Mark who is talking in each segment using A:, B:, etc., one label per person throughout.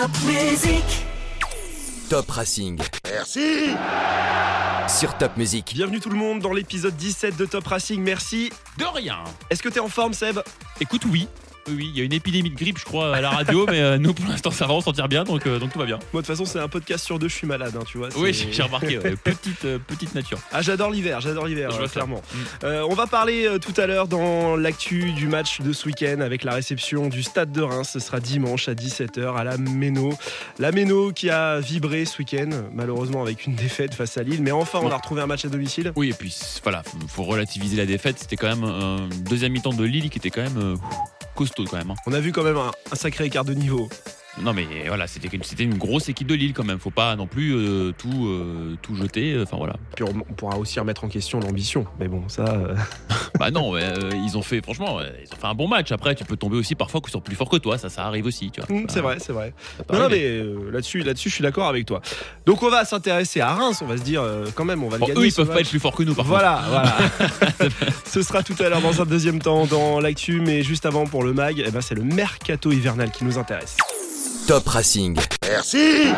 A: Top Music.
B: Top Racing.
C: Merci
B: Sur Top Music.
D: Bienvenue tout le monde dans l'épisode 17 de Top Racing, merci.
E: De rien.
D: Est-ce que t'es en forme Seb?
E: Écoute, oui. Oui, oui, il y a une épidémie de grippe, je crois, à la radio, mais euh, nous, pour l'instant, ça va, on s'en tire bien, donc, euh, donc tout va bien.
D: Moi de toute façon c'est un podcast sur deux, je suis malade, hein, tu vois.
E: Oui, j'ai remarqué, ouais, petite, euh, petite nature.
D: Ah j'adore l'hiver, j'adore l'hiver,
E: Je
D: euh,
E: vois ça.
D: clairement.
E: Mm.
D: Euh, on va parler euh, tout à l'heure dans l'actu du match de ce week-end avec la réception du Stade de Reims. Ce sera dimanche à 17h à la Méno. La Méno qui a vibré ce week-end, malheureusement avec une défaite face à Lille, mais enfin on a retrouvé un match à domicile.
E: Oui, et puis voilà, faut, faut relativiser la défaite. C'était quand même un deuxième mi-temps de Lille qui était quand même euh, hein.
D: On a vu quand même un sacré écart de niveau.
E: Non, mais voilà, c'était une- c'était une grosse équipe de Lille quand même. Faut pas non plus euh, tout, euh, tout jeter. Enfin voilà.
D: Puis on, on pourra aussi remettre en question l'ambition. Mais bon, ça. euh,
E: Bah non, euh, ils ont fait, franchement, euh, ils ont fait un bon match. Après, tu peux tomber aussi parfois sur plus fort que toi. Ça, ça arrive aussi, tu vois.
D: mm, c'est vrai, c'est vrai. Non, mais euh, là-dessus, là-dessus, je suis d'accord avec toi. Donc on va s'intéresser à Reims. On va se dire euh, quand même, on va le gagner.
E: eux, ils peuvent pas être plus forts que nous, par
D: Voilà, voilà. Ce sera tout à l'heure dans un deuxième temps dans l'actu, mais juste avant pour le mag, eh ben, c'est le mercato hivernal qui nous intéresse.
B: Top Racing.
C: Merci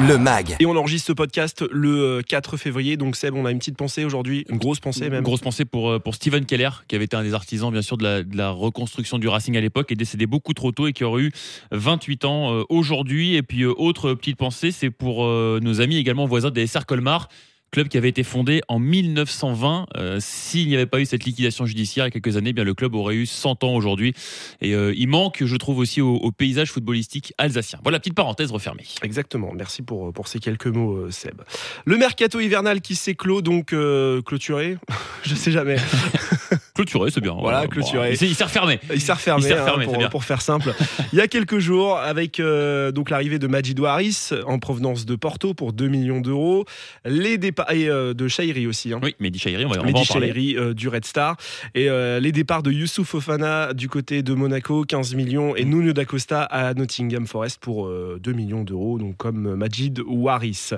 B: Le MAG.
D: Et on enregistre ce podcast le euh, 4 février, donc Seb, on a une petite pensée aujourd'hui, une grosse pensée même.
E: Une grosse pensée pour, euh, pour Steven Keller, qui avait été un des artisans, bien sûr, de la, de la reconstruction du Racing à l'époque, est décédé beaucoup trop tôt et qui aurait eu 28 ans euh, aujourd'hui. Et puis, euh, autre petite pensée, c'est pour euh, nos amis également voisins des SR Colmar. Club qui avait été fondé en 1920. Euh, S'il n'y avait pas eu cette liquidation judiciaire il y a quelques années, eh bien le club aurait eu 100 ans aujourd'hui. Et euh, il manque, je trouve, aussi au, au paysage footballistique alsacien. Voilà, petite parenthèse refermée.
D: Exactement, merci pour, pour ces quelques mots, euh, Seb. Le mercato hivernal qui s'est clos, donc euh, clôturé, je sais jamais.
E: Clôturé, c'est bien.
D: Voilà,
E: Bon,
D: clôturé.
E: il s'est- il s'est refermé.
D: Il s'est refermé,
E: Il
D: hein,
E: refermé,
D: pour,
E: c'est bien.
D: pour faire simple. Il y a quelques jours, avec euh, donc l'arrivée de Majid Haris en provenance de Porto pour 2 millions d'euros, les départs et euh, de Shairi aussi. Hein.
E: Oui, Mehdi Chahiri, on va, on va
D: Mehdi
E: en parler.
D: Chahiri, euh, du Red Star et euh, les départs de Youssouf Fofana du côté de Monaco 15 millions et Nuno D'Acosta à Nottingham Forest pour euh, 2 millions d'euros donc comme Majid ou Haris.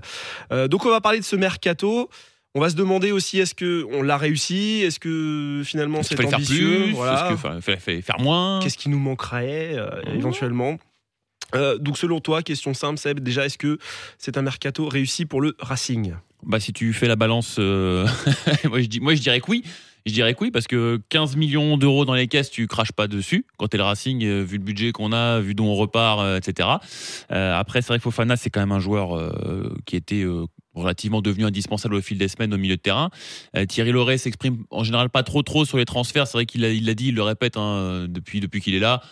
D: Euh, donc on va parler de ce mercato. On va se demander aussi est-ce que on l'a réussi, est-ce que finalement c'est
E: faire
D: ambitieux,
E: plus?
D: Voilà.
E: Fallait- fallait faire moins?
D: Qu'est-ce qui nous manquerait euh,
E: Mhm.
D: éventuellement? Euh, donc selon toi, question simple, Seb, déjà est-ce que c'est un mercato réussi pour le Racing?
E: Bah si tu fais la balance, euh, moi, je dis, moi je dirais que oui. Je dirais que oui parce que 15 millions d'euros dans les caisses, tu craches pas dessus. Quand t'es le Racing, vu le budget qu'on a, vu d'où on repart, etc. Euh, après, c'est vrai que Fofana, c'est quand même un joueur euh, qui était euh, relativement devenu indispensable au fil des semaines au milieu de terrain. Euh, Thierry Loret s'exprime en général pas trop trop sur les transferts. C'est vrai qu'il l'a il dit, il le répète hein, depuis depuis qu'il est là.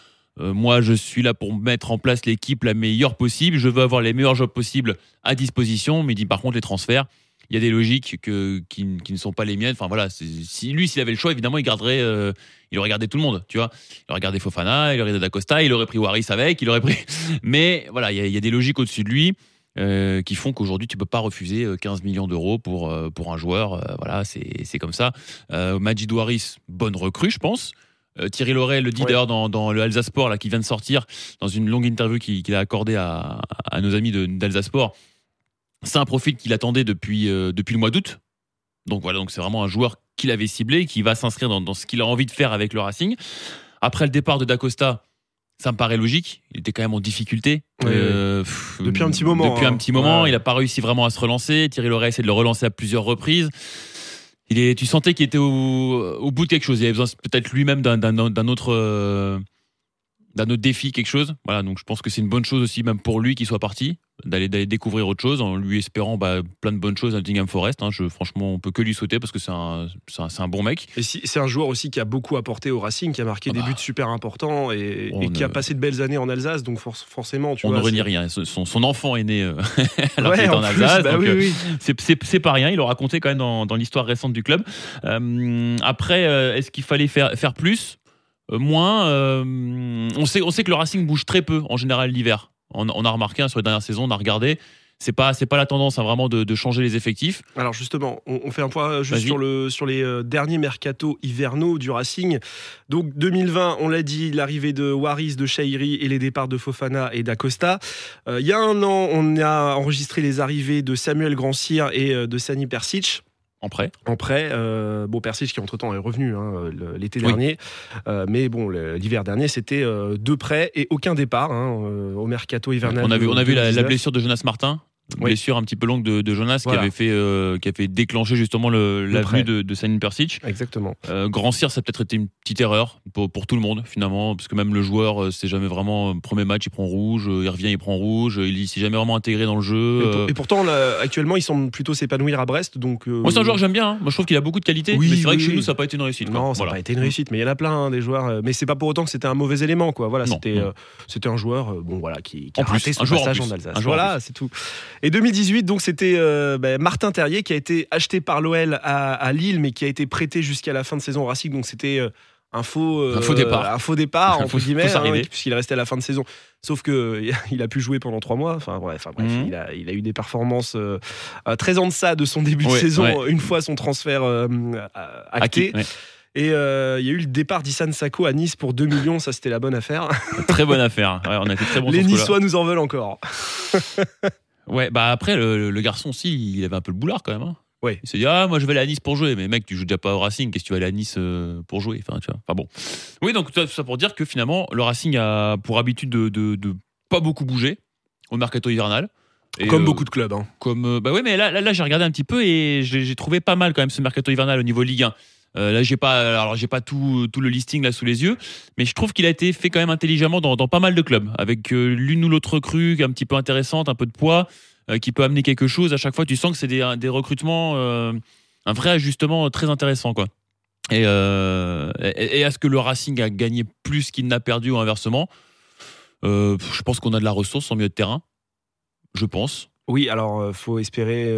E: Euh, moi, je suis là pour mettre en place l'équipe la meilleure possible. Je veux avoir les meilleurs joueurs possibles à disposition. Mais il dit par contre les transferts, il y a des logiques que, qui, qui ne sont pas les miennes. Enfin voilà, si lui, s'il avait le choix, évidemment, il garderait, euh, il aurait gardé tout le monde, tu vois. Il aurait gardé Fofana, il aurait gardé Dacosta, il aurait pris Waris avec, il aurait pris. Mais voilà, il y a des logiques au-dessus de lui. Euh, qui font qu'aujourd'hui tu peux pas refuser euh, 15 millions d'euros pour euh, pour un joueur euh, voilà c'est c'est comme ça euh, Majid Waris bonne recrue je pense Euh, Thierry Loret le dit
D: Ouais.
E: d'ailleurs dans, dans le Alsace Sport là qui vient de sortir dans une longue interview qu'il a accordée à, à nos amis de- d'Alsace Sport c'est un profil qu'il attendait depuis, euh, depuis le mois d'août. Donc voilà, donc c'est vraiment un joueur qu'il avait ciblé, qui va s'inscrire dans, dans ce qu'il a envie de faire avec le Racing. Après le départ de Dacosta, ça me paraît logique. Il était quand même en difficulté. Euh, pff,
D: Depuis un petit moment,
E: Depuis
D: hein.
E: un petit moment,
D: Ouais.
E: il n'a pas réussi vraiment à se relancer. Thierry Loret a essayé de le relancer à plusieurs reprises. Il est, tu sentais qu'il était au, au bout de quelque chose. Il avait besoin peut-être lui-même d'un, autre. D'un autre défi, quelque chose. Voilà, donc je pense que c'est une bonne chose aussi, même pour lui, qu'il soit parti, d'aller, découvrir autre chose, en lui espérant bah, plein de bonnes choses à Nottingham Forest. hein. Je, franchement, on peut que lui souhaiter parce que c'est un, un, un bon mec.
D: Et si- c'est un joueur aussi qui a beaucoup apporté au Racing, qui a marqué
E: Ah
D: des
E: bah.
D: buts super importants et,
E: On
D: et qui a passé de belles années en Alsace, donc for- forcément, tu
E: on
D: vois.
E: ne renie rien. Son, son enfant est né euh, alors
D: Ouais,
E: qu'il est en,
D: en plus,
E: Alsace.
D: bah oui,
E: euh,
D: oui.
E: c'est, pas rien. Il aura compté quand même dans, dans l'histoire récente du club. Euh, après, euh, est-ce qu'il fallait faire, faire plus? Moins euh, on, sait, on sait que le Racing bouge très peu en général l'hiver. On, on a remarqué hein, sur les dernières saisons, on a regardé. C'est pas, c'est pas la tendance hein, vraiment de, de changer les effectifs.
D: Alors justement, on, on fait un point euh, juste sur, le, sur les euh, derniers mercato hivernaux du Racing. Donc 2020, on l'a dit, l'arrivée de Waris, de Shairi et les départs de Fofana et d'Acosta. Euh, il y a un an, on a enregistré les arrivées de Samuel Grandcir et euh, de Sani Persic.
E: En prêt.
D: en prêt. Euh, bon, Persic qui entre-temps est revenu hein, l'été
E: Oui.
D: dernier. Euh, mais bon, l'hiver dernier, c'était euh, deux prêts et aucun départ hein, euh, au mercato hivernal.
E: On a vu, on a vu la, la
D: 2019.
E: blessure de Jonas Martin.
D: Oui.
E: Blessure un petit peu longue de, de Jonas
D: Voilà.
E: qui, avait fait, euh, qui a fait déclencher justement le, de, de Sanin Persic.
D: Exactement.
E: Euh, Grand Cyr, ça a peut-être été une petite erreur pour, pour tout le monde finalement, parce que même le joueur, euh, c'est jamais vraiment euh, premier match, il prend rouge, il revient, il prend rouge, il s'est jamais vraiment intégré dans le jeu.
D: Et, pour- et pourtant, là, actuellement, il semble plutôt s'épanouir à Brest. Donc, euh,
E: Moi, c'est un joueur que j'aime bien. hein. Moi, je trouve qu'il a beaucoup de qualité.
D: Oui,
E: mais c'est vrai
D: oui,
E: que chez nous, ça n'a pas été une réussite. quoi.
D: Non, ça n'a
E: Voilà.
D: pas été une réussite, mais il y en a plein hein, des joueurs. Mais c'est pas pour autant que c'était un mauvais élément, quoi. Voilà,
E: Non,
D: c'était
E: non.
D: c'était un joueur, bon voilà, qui, qui
E: En
D: a
E: plus,
D: raté son
E: en
D: passage
E: plus.
D: en, Alsace.
E: En
D: Voilà, c'est tout. Et 2018, donc c'était euh, ben, Martin Terrier qui a été acheté par l'OL à, à Lille, mais qui a été prêté jusqu'à la fin de saison au Racing. Donc c'était euh, un faux, euh,
E: Un faux départ.
D: un faux départ entre guillemets, hein, puisqu'il est resté à la fin de saison. Sauf que il a pu jouer pendant trois mois. Enfin bref, enfin, bref
E: Mhm.
D: il, a, il a eu des performances euh, très en deçà de son début de saison.
E: ouais.
D: Une fois son transfert acté.
E: Ouais.
D: Et euh, il y a eu le départ d'Issan Sako à Nice pour 2 millions, ça c'était la bonne affaire.
E: Très bonne affaire. Ouais, on a été très bon
D: Les. Niçois nous en veulent encore.
E: Ouais, bah après, le, le garçon aussi, il avait un peu le boulard quand même. hein.
D: Ouais.
E: Il s'est dit, ah, moi je vais aller à Nice pour jouer. Mais mec, tu joues déjà pas au Racing, qu'est-ce que tu vas aller à Nice euh, pour jouer? Enfin, tu vois. Enfin bon. Oui, donc tout ça pour dire que finalement, le Racing a pour habitude de, de, de pas beaucoup bouger au mercato hivernal. Et,
D: Comme
E: euh,
D: beaucoup de clubs. hein.
E: Comme, euh, bah ouais, mais là, là, là, j'ai regardé un petit peu et j'ai trouvé pas mal quand même ce mercato hivernal au niveau Ligue 1. Euh, là, j'ai pas, alors j'ai pas tout, tout le listing là sous les yeux, mais je trouve qu'il a été fait quand même intelligemment dans, pas mal de clubs, avec euh, l'une ou l'autre recrue un petit peu intéressante, un peu de poids, euh, qui peut amener quelque chose. À chaque fois, tu sens que c'est des, recrutements, un vrai ajustement très intéressant, quoi. Et, et, et est-ce que le Racing a gagné plus qu'il n'a perdu ou inversement Je pense qu'on a de la ressource en milieu de terrain, je pense.
D: Oui, alors faut espérer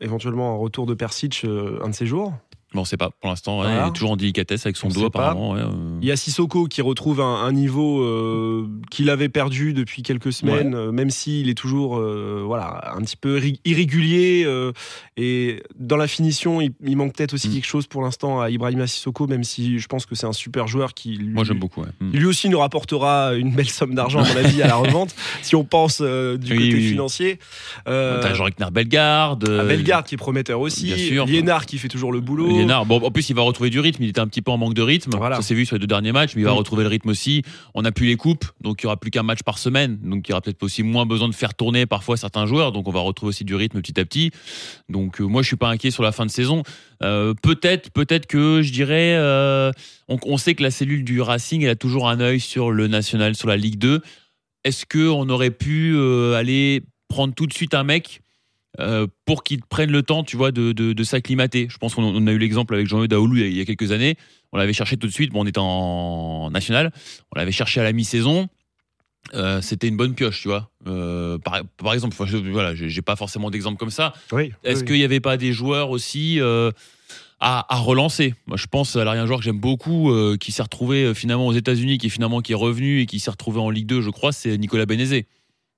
D: éventuellement un retour de Persic un de ces jours.
E: Bon, on sait pas. Pour l'instant,
D: Voilà.
E: il est toujours en délicatesse avec son
D: On pas.
E: apparemment. ouais, euh.
D: Il y a Sissoko qui retrouve un, un niveau euh, qu'il avait perdu depuis quelques semaines, euh, même s'il est toujours euh, voilà, un petit peu irré- irrégulier. et dans la finition, il, il manque peut-être aussi
E: Mm.
D: quelque chose pour l'instant à Ibrahima Sissoko, même si je pense que c'est un super joueur qui lui,
E: Moi, j'aime beaucoup. ouais. Mm.
D: Lui aussi nous rapportera une belle somme d'argent, à mon avis, à la revente, si on pense du
E: Oui,
D: côté
E: oui,
D: financier.
E: T'as Jean-Rick Bellegarde. euh,
D: Bellegarde qui est prometteur aussi.
E: bien sûr.
D: Liénard qui fait toujours le boulot.
E: Bon, en plus, il va retrouver du rythme. Il était un petit peu en manque de rythme.
D: Voilà.
E: Ça s'est vu sur les deux derniers matchs, mais il va
D: Mm.
E: retrouver le rythme aussi. On n'a plus les coupes, donc il y aura plus qu'un match par semaine. Donc il y aura peut-être aussi moins besoin de faire tourner parfois certains joueurs. Donc on va retrouver aussi du rythme petit à petit. Donc euh, moi, je suis pas inquiet sur la fin de saison. Euh, peut-être, peut-être que je dirais, euh, on, on sait que la cellule du Racing, elle a toujours un œil sur le national, sur la Ligue 2. Est-ce que on aurait pu aller prendre tout de suite un mec euh, pour qu'il prenne le temps, tu vois, de, de, de s'acclimater. Je pense qu'on on a eu l'exemple avec Jean-Eudes Daoulou il y a- quelques années. On l'avait cherché tout de suite. Bon, on était en national. On l'avait cherché à la mi-saison. Euh, C'était une bonne pioche, tu vois. Euh, par, par exemple, je- voilà, j'ai pas forcément d'exemple comme ça.
D: Oui,
E: Est-ce
D: oui.
E: qu'il n'y avait pas des joueurs aussi à, à relancer? Moi, je pense à l'arrière joueur que j'aime beaucoup, qui s'est retrouvé finalement aux États-Unis, qui est finalement qui est revenu et qui s'est retrouvé en Ligue 2, je crois, c'est Nicolas Bénézé.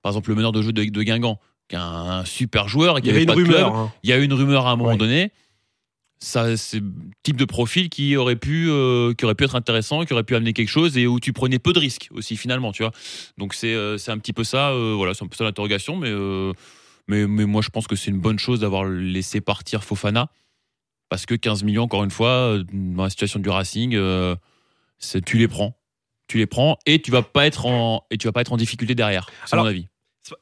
E: Par exemple, le meneur de jeu de, de Guingamp, un super joueur et
D: Il y avait
E: avait
D: une
E: pas de club.
D: rumeur. hein.
E: Il y a eu une rumeur à un moment
D: Ouais.
E: donné. Ça, c'est le type de profil qui aurait pu, euh, qui aurait pu être intéressant, qui aurait pu amener quelque chose et où tu prenais peu de risques aussi finalement, tu vois. Donc c'est, euh, c'est un petit peu ça, euh, voilà, c'est un peu ça l'interrogation, mais, mais, mais moi je pense que c'est une bonne chose d'avoir laissé partir Fofana parce que 15 millions, encore une fois, dans la situation du Racing, c'est- tu les prends, tu les prends et tu vas pas être en et tu vas pas être en difficulté derrière, c'est
D: Alors,
E: mon avis.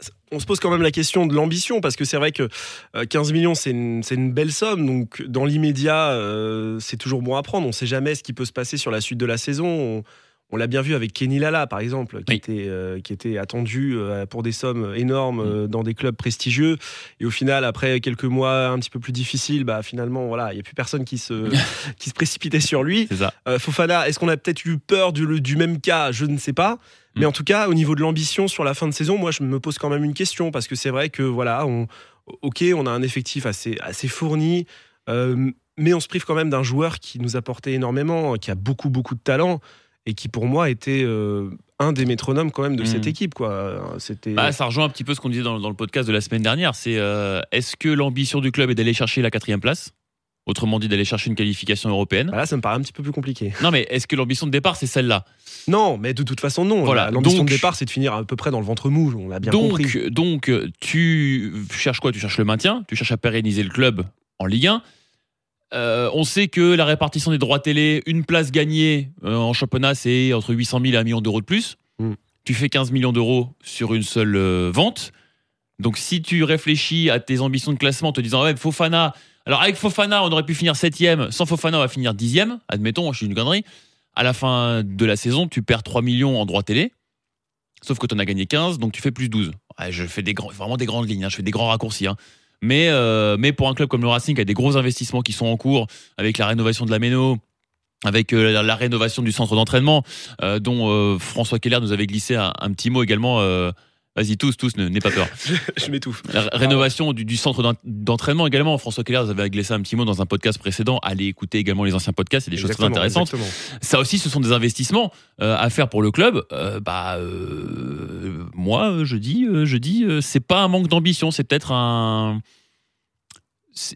D: C'est- On se pose quand même la question de l'ambition parce que c'est vrai que euh, 15 millions c'est une, belle somme donc dans l'immédiat euh, c'est toujours bon à prendre on sait jamais ce qui peut se passer sur la suite de la saison on, on l'a bien vu avec Kenny Lala par exemple qui,
E: Oui.
D: était, euh, qui était attendu euh, pour des sommes énormes euh, dans des clubs prestigieux et au final après quelques mois un petit peu plus difficiles bah finalement voilà il y a plus personne qui se, qui se précipitait sur lui
E: ça.
D: euh, Fofana, est-ce qu'on a peut-être eu peur du, du même cas? Je ne sais pas. Mais
E: Mm.
D: en tout cas, au niveau de l'ambition sur la fin de saison, moi, je me pose quand même une question parce que c'est vrai que voilà, on, ok, on a un effectif assez, assez fourni, euh, mais on se prive quand même d'un joueur qui nous apportait énormément, qui a beaucoup, beaucoup de talent et qui, pour moi, était euh, un des métronomes quand même de
E: Mm.
D: cette équipe. Quoi. C'était.
E: Bah, ça rejoint un petit peu ce qu'on disait dans, dans le podcast de la semaine dernière. C'est euh, est-ce que l'ambition du club est d'aller chercher la quatrième place? Autrement dit, d'aller chercher une qualification européenne.
D: Bah là, ça me paraît un petit peu plus compliqué.
E: Non, mais est-ce que l'ambition de départ, c'est celle-là?
D: Non, mais de toute façon, non.
E: Voilà,
D: L'ambition de départ, c'est de finir à peu près dans le ventre mou. On l'a bien
E: donc,
D: compris.
E: donc, tu cherches quoi? Tu cherches le maintien, tu cherches à pérenniser le club en Ligue 1. Euh, on sait que la répartition des droits télé, une place gagnée euh, en championnat, c'est entre 800 000 et 1 million d'euros de plus.
D: Mm.
E: Tu fais 15 millions d'euros sur une seule euh, vente. Donc si tu réfléchis à tes ambitions de classement en te disant, ouais, Fofana, alors avec Fofana, on aurait pu finir 7ème, sans Fofana, on va finir 10ème, admettons, je suis une connerie. À la fin de la saison, tu perds 3 millions en droits télé, sauf que tu en as gagné 15, donc tu fais plus 12. Ouais, je fais vraiment des grandes lignes, hein, je fais des grands raccourcis. hein. Mais, euh, mais pour un club comme le Racing, qui a des gros investissements qui sont en cours, avec la rénovation de la Méno, avec euh, la, rénovation du centre d'entraînement, euh, dont François Keller nous avait glissé un petit mot également. Vas-y, tous, tous, n'aie pas peur.
D: je m'étouffe.
E: La ré- rénovation du, du centre d'en- d'entraînement également. François Keller nous avait glissé un petit mot dans un podcast précédent. Allez écouter également les anciens podcasts, c'est des choses très intéressantes.
D: exactement.
E: Ça aussi, ce sont des investissements euh, à faire pour le club. Euh, bah, euh, moi, je dis, je dis, c'est pas un manque d'ambition, c'est peut-être un.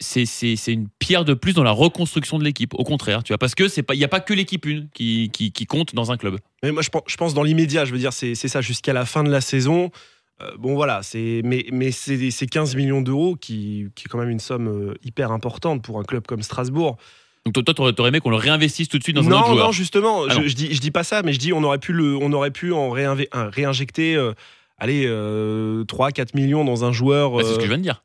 E: C'est une pierre de plus dans la reconstruction de l'équipe. Au contraire, tu vois, parce que c'est pas, il y a pas que l'équipe une qui, qui, qui compte dans un club.
D: Mais moi, je pense, je pense dans l'immédiat, je veux dire, c'est ça jusqu'à la fin de la saison. Euh, bon, voilà, c'est mais, mais c'est c'est 15 millions d'euros qui, qui est quand même une somme euh, hyper importante pour un club comme Strasbourg.
E: Donc toi, toi, t'aurais aimé qu'on le réinvestisse tout de suite dans un
D: non,
E: autre joueur.
D: non, justement,
E: Ah
D: je,
E: non.
D: je dis, je dis pas ça, mais je dis on aurait pu, le, on aurait pu en réinve- un- réinjecter, euh, allez, 3-4 millions dans un joueur.
E: Bah, c'est ce
D: euh,
E: que je viens de dire.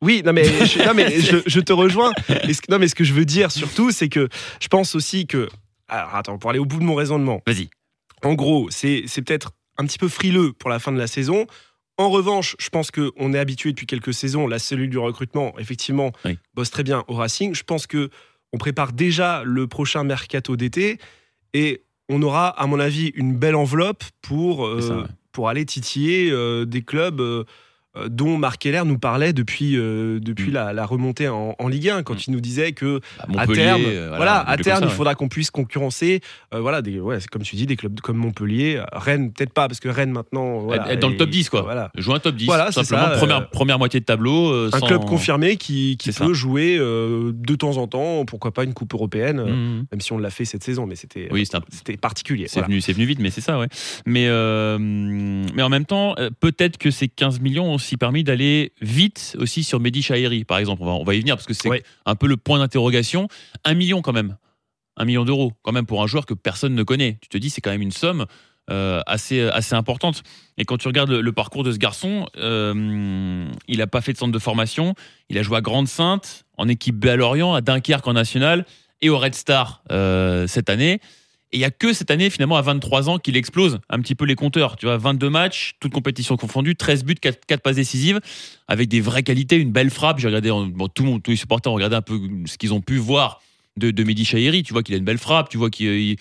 D: Oui, non mais, je, non, mais je, je te rejoins. Et ce, non mais ce que je veux dire surtout, c'est que je pense aussi que. Alors attends, pour aller au bout de mon raisonnement.
E: Vas-y.
D: En gros, c'est c'est peut-être un petit peu frileux pour la fin de la saison. En revanche, je pense qu'on est habitué depuis quelques saisons, la cellule du recrutement, effectivement,
E: Oui.
D: bosse très bien au Racing. Je pense que on prépare déjà le prochain mercato d'été et on aura, à mon avis, une belle enveloppe pour, euh,
E: C'est ça, ouais.
D: pour aller titiller euh, des clubs euh, dont Marc Keller nous parlait depuis, euh, depuis
E: Mm.
D: la, la remontée en, en Ligue 1, quand
E: Mm.
D: il nous disait que
E: Bah,
D: à terme,
E: euh,
D: voilà, à terme,
E: ça,
D: il
E: ouais.
D: faudra qu'on puisse concurrencer, euh, voilà, des, ouais, comme tu dis, des clubs comme Montpellier, Rennes, peut-être pas, parce que Rennes maintenant, voilà,
E: être dans le top
D: et-
E: 10 quoi.
D: Voilà.
E: Jouer un top 10
D: Voilà,
E: simplement
D: ça, euh,
E: première première moitié de tableau euh,
D: Un
E: sans-
D: club confirmé qui, qui peut
E: ça.
D: jouer euh, de temps en temps, pourquoi pas une coupe européenne, euh,
E: Mhm.
D: même si on l'a fait cette saison, mais c'était
E: Oui,
D: c'était particulier.
E: C'est venu, venu vite, mais c'est ça, ouais. Mais, euh, mais en même temps, euh, peut-être que ces 15 millions ont aussi permis d'aller vite aussi sur Mehdi Chahiri, par exemple. On va, on va y venir parce que c'est
D: Ouais.
E: un peu le point d'interrogation. Un million quand même. Un million d'euros, quand même, pour un joueur que personne ne connaît. Tu te dis, c'est quand même une somme euh, assez, assez importante. Et quand tu regardes le, le parcours de ce garçon, euh, il n'a pas fait de centre de formation. Il a joué à Grande-Sainte, en équipe B à Lorient, à Dunkerque en national et au Red Star euh, cette année. Et il y a que cette année, finalement, à 23 ans, qu'il explose un petit peu les compteurs. Tu vois, 22 matchs, toutes compétitions confondues, 13 buts, 4, passes décisives, avec des vraies qualités, une belle frappe. J'ai regardé, tout le monde, tous les supporters ont regardé un peu ce qu'ils ont pu voir de, de Mehdi Chahiri. Tu vois qu'il a une belle frappe, tu vois qu'il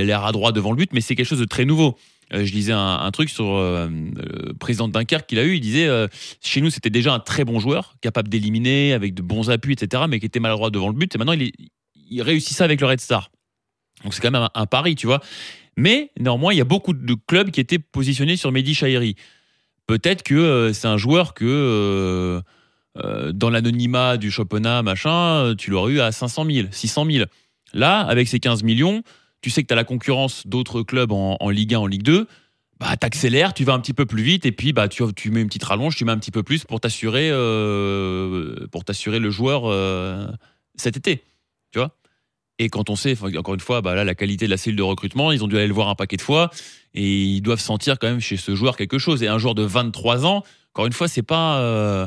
E: a l'air à droit devant le but, mais c'est quelque chose de très nouveau. Euh, je lisais un, truc sur euh, le président de Dunkerque qu'il a eu. Il disait euh, chez nous, c'était déjà un très bon joueur, capable d'éliminer avec de bons appuis, etc., mais qui était maladroit devant le but. Et maintenant, il, il réussit ça avec le Red Star. Donc c'est quand même un, pari, tu vois. Mais néanmoins, il y a beaucoup de clubs qui étaient positionnés sur Mehdi Chahiri. Peut-être que euh, c'est un joueur que euh, euh, dans l'anonymat du championnat, machin, tu l'aurais eu à 500 000, 600 000. Là, avec ces 15 millions, tu sais que tu as la concurrence d'autres clubs en, Ligue 1, en Ligue 2. Bah, t'accélères, tu vas un petit peu plus vite et puis bah, tu, mets une petite rallonge, tu mets un petit peu plus pour t'assurer pour t'assurer le joueur cet été. Tu vois et quand on sait, encore une fois, bah là, la qualité de la cellule de recrutement, ils ont dû aller le voir un paquet de fois et ils doivent sentir quand même chez ce joueur quelque chose. Et un joueur de 23 ans, encore une fois, c'est pas. euh,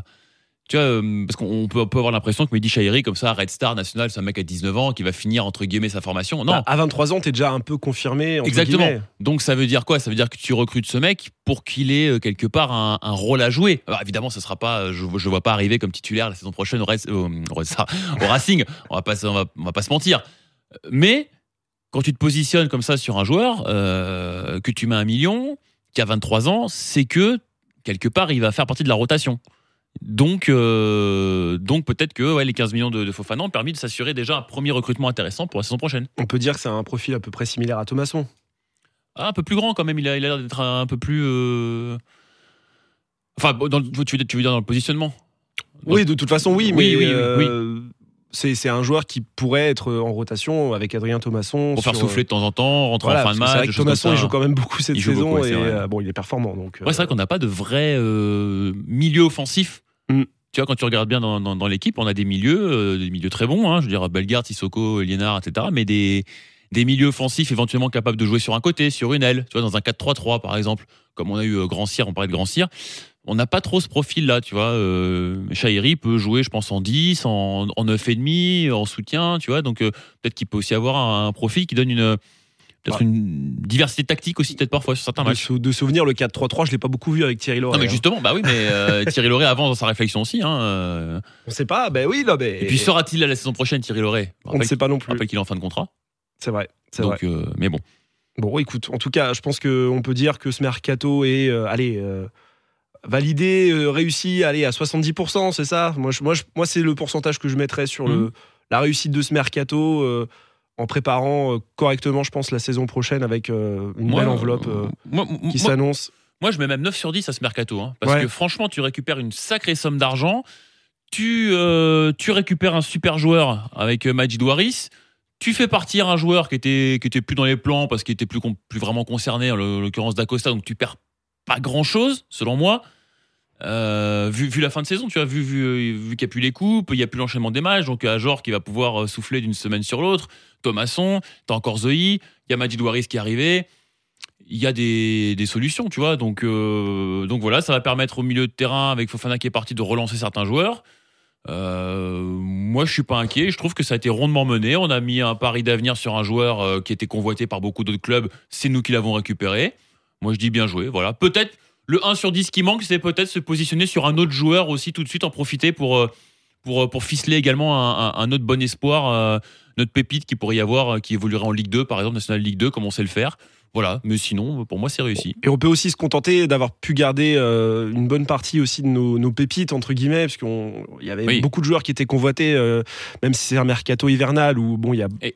E: tu vois, euh, parce qu'on peut, avoir l'impression que Mehdi Chahiri, comme ça, Red Star National, c'est un mec à 19 ans qui va finir, entre guillemets, sa formation. Non,
D: Bah, à 23 ans, t'es déjà un peu confirmé. entre
E: Exactement.
D: guillemets.
E: donc ça veut dire quoi? Ça veut dire que tu recrutes ce mec pour qu'il ait euh, quelque part un, un rôle à jouer. Alors évidemment, ça sera pas, je ne vois pas arriver comme titulaire la saison prochaine au, Red- au- au Red Star- au Racing. On va pas, se- on va, on va pas se mentir. Mais quand tu te positionnes comme ça sur un joueur, euh, que tu mets un million, qui a 23 ans, c'est que quelque part il va faire partie de la rotation. Donc, euh, donc peut-être que ouais, les 15 millions de, de Fofana ont permis de s'assurer déjà un premier recrutement intéressant pour la saison prochaine.
D: On peut dire que c'est un profil à peu près similaire à Thomasson.
E: Ah, un peu plus grand quand même, il a il a l'air d'être un peu plus. euh, Enfin, dans tu, veux, tu veux dire dans le positionnement?
D: Oui, de toute façon, oui,
E: Oui,
D: mais
E: oui, oui,
D: euh, c'est c'est un joueur qui pourrait être en rotation avec Adrien Thomasson.
E: Pour faire souffler de temps en temps, rentrer
D: Voilà,
E: en fin de match.
D: Vrai que Thomasson, il joue quand même beaucoup cette saison
E: beaucoup, ouais,
D: et euh, bon, il est performant. Donc, euh,
E: Ouais, c'est vrai qu'on n'a pas de vrai euh, milieu offensif.
D: Mm.
E: tu vois, quand tu regardes bien dans, dans- dans l'équipe, on a des milieux, euh, des milieux très bons. Hein, je veux dire, Bellegarde, Sissoko, Liénard, etc. Mais des, des milieux offensifs éventuellement capables de jouer sur un côté, sur une aile. Tu vois, dans un 4-3-3, par exemple. Comme on a eu euh, Grand Cyr, on parlait de Grand Cyr. On n'a pas trop ce profil-là, tu vois. Euh, Chahiri peut jouer, je pense, en 10, en, en 9,5, en soutien, tu vois. Donc, euh, peut-être qu'il peut aussi avoir un, profil qui donne une. Peut-être
D: Ouais.
E: une diversité tactique aussi, peut-être parfois sur certains
D: De,
E: matchs.
D: sou- de souvenir, le 4-3-3, je l'ai pas beaucoup vu avec Thierry Loret.
E: Non, mais
D: hein.
E: justement, bah oui, mais euh, Thierry Loret avance dans sa réflexion aussi. Hein, euh.
D: On sait pas, ben oui, non, mais.
E: Et puis sera-t-il à la saison prochaine, Thierry Loret
D: on ne sait pas non plus.
E: rappelle qu'il est en fin de contrat.
D: C'est vrai. C'est vrai.
E: Donc, euh, mais bon.
D: Bon, écoute, en tout cas, je pense qu'on peut dire que ce mercato est, allez, validé, euh, réussi, allez, à 70%, c'est ça? Moi, je- moi, je- moi c'est le pourcentage que je mettrais sur le,
E: Mhm.
D: la réussite de ce mercato euh, en préparant euh, correctement, je pense, la saison prochaine avec euh, une
E: Moi,
D: belle enveloppe
E: moi,
D: qui s'annonce.
E: moi, je mets même 9 sur 10 à ce mercato. hein, parce
D: Ouais.
E: que franchement, tu récupères une sacrée somme d'argent. Tu, tu récupères un super joueur avec Majid Waris. Tu fais partir un joueur qui était, qui était plus dans les plans parce qu'il était plus, plus vraiment concerné, en l'o- l'occurrence d'Acosta. Donc tu perds pas grand chose, selon moi. Euh, vu, la fin de saison, tu vois, vu, vu, euh, qu'il n'y a plus les coupes, il n'y a plus l'enchaînement des matchs, donc Ajor qui va pouvoir euh, souffler d'une semaine sur l'autre, Thomasson, t'as encore Zoe, il y a Majid Waris qui est arrivé, il y a des, solutions, tu vois, donc, euh, donc voilà, ça va permettre au milieu de terrain, avec Fofana qui est parti, de relancer certains joueurs. Euh, moi, je suis pas inquiet. Je trouve que ça a été rondement mené. On a mis un pari d'avenir sur un joueur euh, qui était convoité par beaucoup d'autres clubs. C'est nous qui l'avons récupéré. Moi, je dis bien joué. Voilà. Peut-être le 1 sur 10 qui manque, c'est peut-être se positionner sur un autre joueur aussi tout de suite, en profiter pour, euh, pour, euh, pour ficeler également un, autre bon espoir, euh, notre pépite qui pourrait y avoir, qui évoluerait en Ligue 2, par exemple, National Ligue 2, comme on sait le faire. Voilà. Mais sinon, pour moi, c'est réussi.
D: Et on peut aussi se contenter d'avoir pu garder euh, une bonne partie aussi de nos, nos pépites, entre guillemets, parce qu'il y avait
E: Oui.
D: beaucoup de joueurs qui étaient convoités, euh, même si c'est un mercato hivernal où bon, il y a
E: Et-